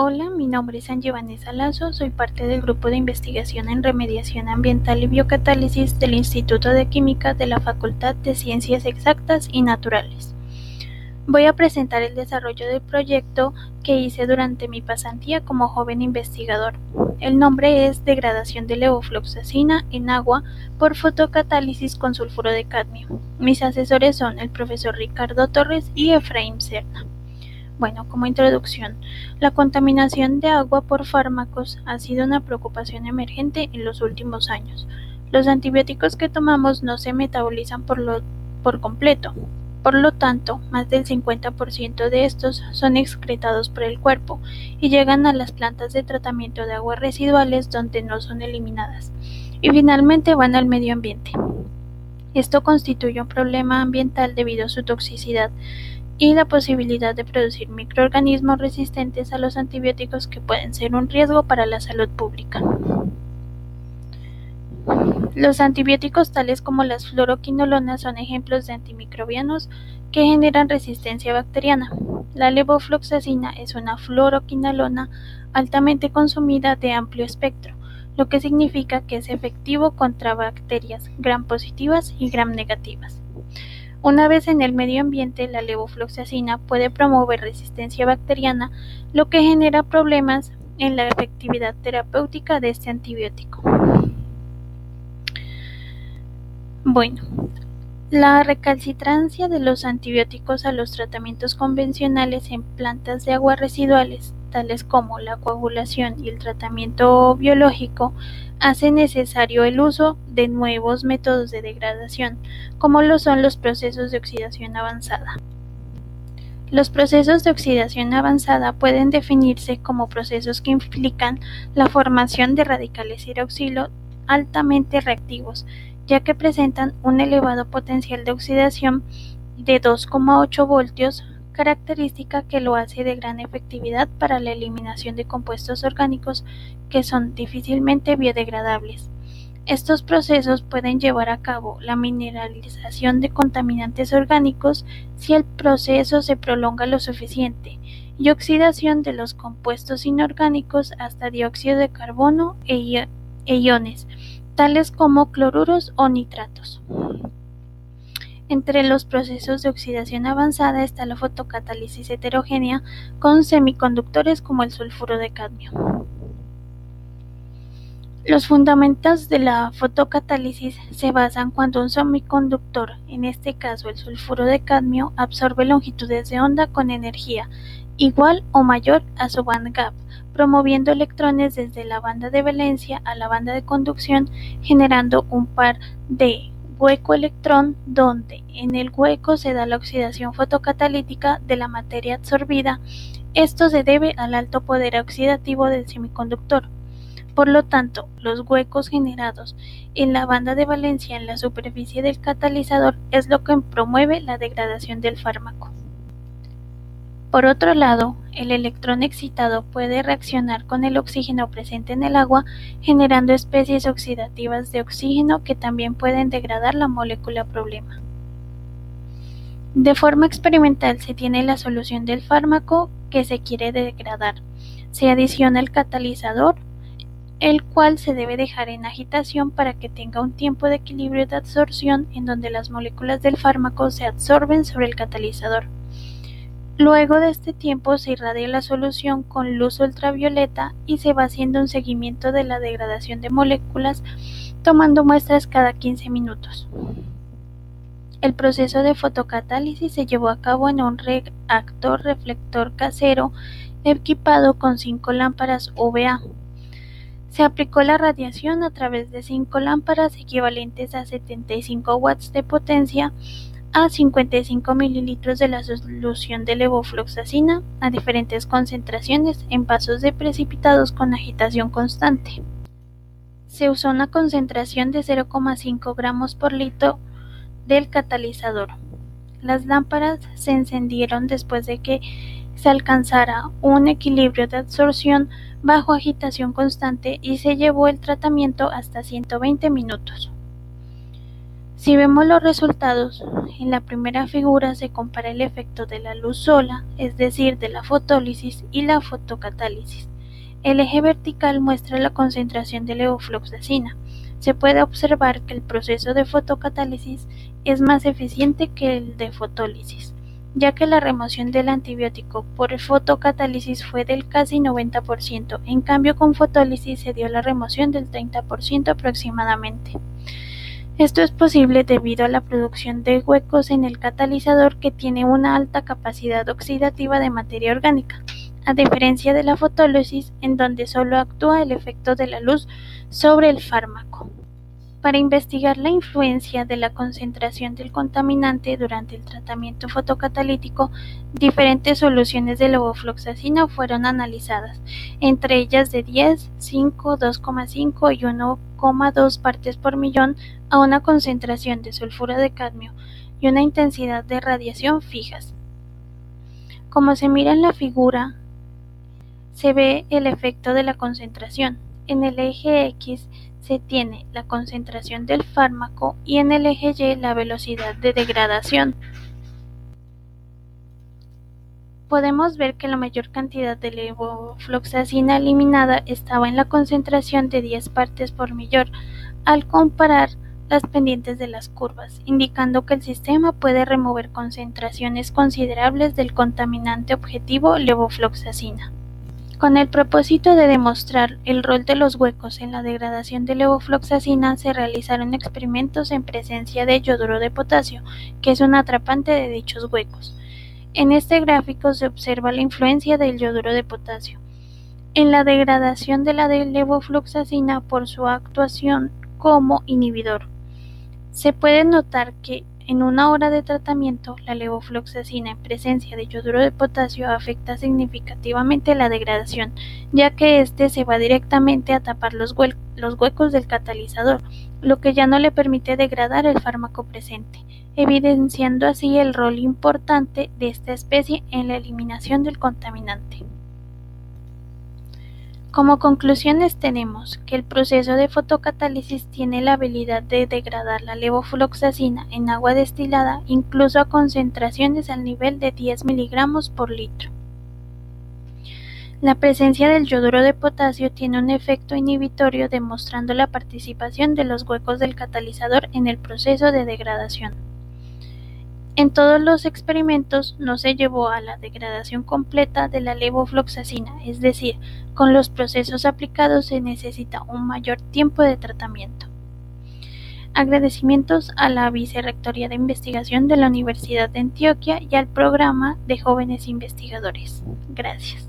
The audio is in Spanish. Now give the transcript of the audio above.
Hola, mi nombre es Angie Vanessa Lazo, soy parte del grupo de investigación en remediación ambiental y biocatálisis del Instituto de Química de la Facultad de Ciencias Exactas y Naturales. Voy a presentar el desarrollo del proyecto que hice durante mi pasantía como joven investigador. El nombre es Degradación de levofloxacina en agua por fotocatálisis con sulfuro de cadmio. Mis asesores son el profesor Ricardo Torres y Efraín Serna. Bueno, como introducción, la contaminación de agua por fármacos ha sido una preocupación emergente en los últimos años. Los antibióticos que tomamos no se metabolizan por, lo, por completo, por lo tanto, más del 50% de estos son excretados por el cuerpo y llegan a las plantas de tratamiento de aguas residuales donde no son eliminadas, y finalmente van al medio ambiente. Esto constituye un problema ambiental debido a su toxicidad y la posibilidad de producir microorganismos resistentes a los antibióticos que pueden ser un riesgo para la salud pública. Los antibióticos tales como las fluoroquinolonas son ejemplos de antimicrobianos que generan resistencia bacteriana. La levofloxacina es una fluoroquinolona altamente consumida de amplio espectro, lo que significa que es efectivo contra bacterias gram positivas y gram negativas. Una vez en el medio ambiente, la levofloxacina puede promover resistencia bacteriana, lo que genera problemas en la efectividad terapéutica de este antibiótico. Bueno, la recalcitrancia de los antibióticos a los tratamientos convencionales en plantas de aguas residuales, tales como la coagulación y el tratamiento biológico, hace necesario el uso de nuevos métodos de degradación, como lo son los procesos de oxidación avanzada. Los procesos de oxidación avanzada pueden definirse como procesos que implican la formación de radicales hidroxilo altamente reactivos, ya que presentan un elevado potencial de oxidación de 2,8 voltios característica que lo hace de gran efectividad para la eliminación de compuestos orgánicos que son difícilmente biodegradables. Estos procesos pueden llevar a cabo la mineralización de contaminantes orgánicos si el proceso se prolonga lo suficiente y oxidación de los compuestos inorgánicos hasta dióxido de carbono e, e iones, tales como cloruros o nitratos. Entre los procesos de oxidación avanzada está la fotocatálisis heterogénea con semiconductores como el sulfuro de cadmio. Los fundamentos de la fotocatálisis se basan cuando un semiconductor, en este caso el sulfuro de cadmio, absorbe longitudes de onda con energía igual o mayor a su band gap, promoviendo electrones desde la banda de valencia a la banda de conducción, generando un par de hueco-electrón donde en el hueco se da la oxidación fotocatalítica de la materia absorbida. Esto se debe al alto poder oxidativo del semiconductor. Por lo tanto, los huecos generados en la banda de valencia en la superficie del catalizador es lo que promueve la degradación del fármaco. Por otro lado, el electrón excitado puede reaccionar con el oxígeno presente en el agua, generando especies oxidativas de oxígeno que también pueden degradar la molécula problema. De forma experimental se tiene la solución del fármaco que se quiere degradar. Se adiciona el catalizador, el cual se debe dejar en agitación para que tenga un tiempo de equilibrio de absorción en donde las moléculas del fármaco se absorben sobre el catalizador. Luego de este tiempo se irradia la solución con luz ultravioleta y se va haciendo un seguimiento de la degradación de moléculas tomando muestras cada 15 minutos. El proceso de fotocatálisis se llevó a cabo en un reactor reflector casero equipado con cinco lámparas UVA. Se aplicó la radiación a través de cinco lámparas equivalentes a 75 watts de potencia a 55 mililitros de la solución de levofloxacina a diferentes concentraciones en vasos de precipitados con agitación constante. Se usó una concentración de 0,5 gramos por litro del catalizador. Las lámparas se encendieron después de que se alcanzara un equilibrio de absorción bajo agitación constante y se llevó el tratamiento hasta 120 minutos. Si vemos los resultados, en la primera figura se compara el efecto de la luz sola, es decir, de la fotólisis y la fotocatálisis. El eje vertical muestra la concentración de levofloxacina. Se puede observar que el proceso de fotocatálisis es más eficiente que el de fotólisis, ya que la remoción del antibiótico por fotocatálisis fue del casi 90%, en cambio con fotólisis se dio la remoción del 30% aproximadamente. Esto es posible debido a la producción de huecos en el catalizador que tiene una alta capacidad oxidativa de materia orgánica, a diferencia de la fotólisis en donde solo actúa el efecto de la luz sobre el fármaco. Para investigar la influencia de la concentración del contaminante durante el tratamiento fotocatalítico, diferentes soluciones de levofloxacina fueron analizadas, entre ellas de 10, 5, 2,5 y 1,2 partes por millón a una concentración de sulfuro de cadmio y una intensidad de radiación fijas. Como se mira en la figura, se ve el efecto de la concentración. En el eje X se tiene la concentración del fármaco y en el eje Y la velocidad de degradación. Podemos ver que la mayor cantidad de levofloxacina eliminada estaba en la concentración de 10 partes por millón al comparar las pendientes de las curvas, indicando que el sistema puede remover concentraciones considerables del contaminante objetivo levofloxacina. Con el propósito de demostrar el rol de los huecos en la degradación de levofloxacina, se realizaron experimentos en presencia de yoduro de potasio, que es un atrapante de dichos huecos. En este gráfico se observa la influencia del yoduro de potasio en la degradación de la levofloxacina por su actuación como inhibidor. Se puede notar que en una hora de tratamiento, la levofloxacina en presencia de yoduro de potasio afecta significativamente la degradación, ya que éste se va directamente a tapar los, los huecos del catalizador, lo que ya no le permite degradar el fármaco presente, evidenciando así el rol importante de esta especie en la eliminación del contaminante. Como conclusiones tenemos que el proceso de fotocatálisis tiene la habilidad de degradar la levofloxacina en agua destilada incluso a concentraciones al nivel de 10 miligramos por litro. La presencia del yoduro de potasio tiene un efecto inhibitorio demostrando la participación de los huecos del catalizador en el proceso de degradación. En todos los experimentos no se llevó a la degradación completa de la levofloxacina, es decir, con los procesos aplicados se necesita un mayor tiempo de tratamiento. Agradecimientos a la Vicerrectoría de Investigación de la Universidad de Antioquia y al Programa de Jóvenes Investigadores. Gracias.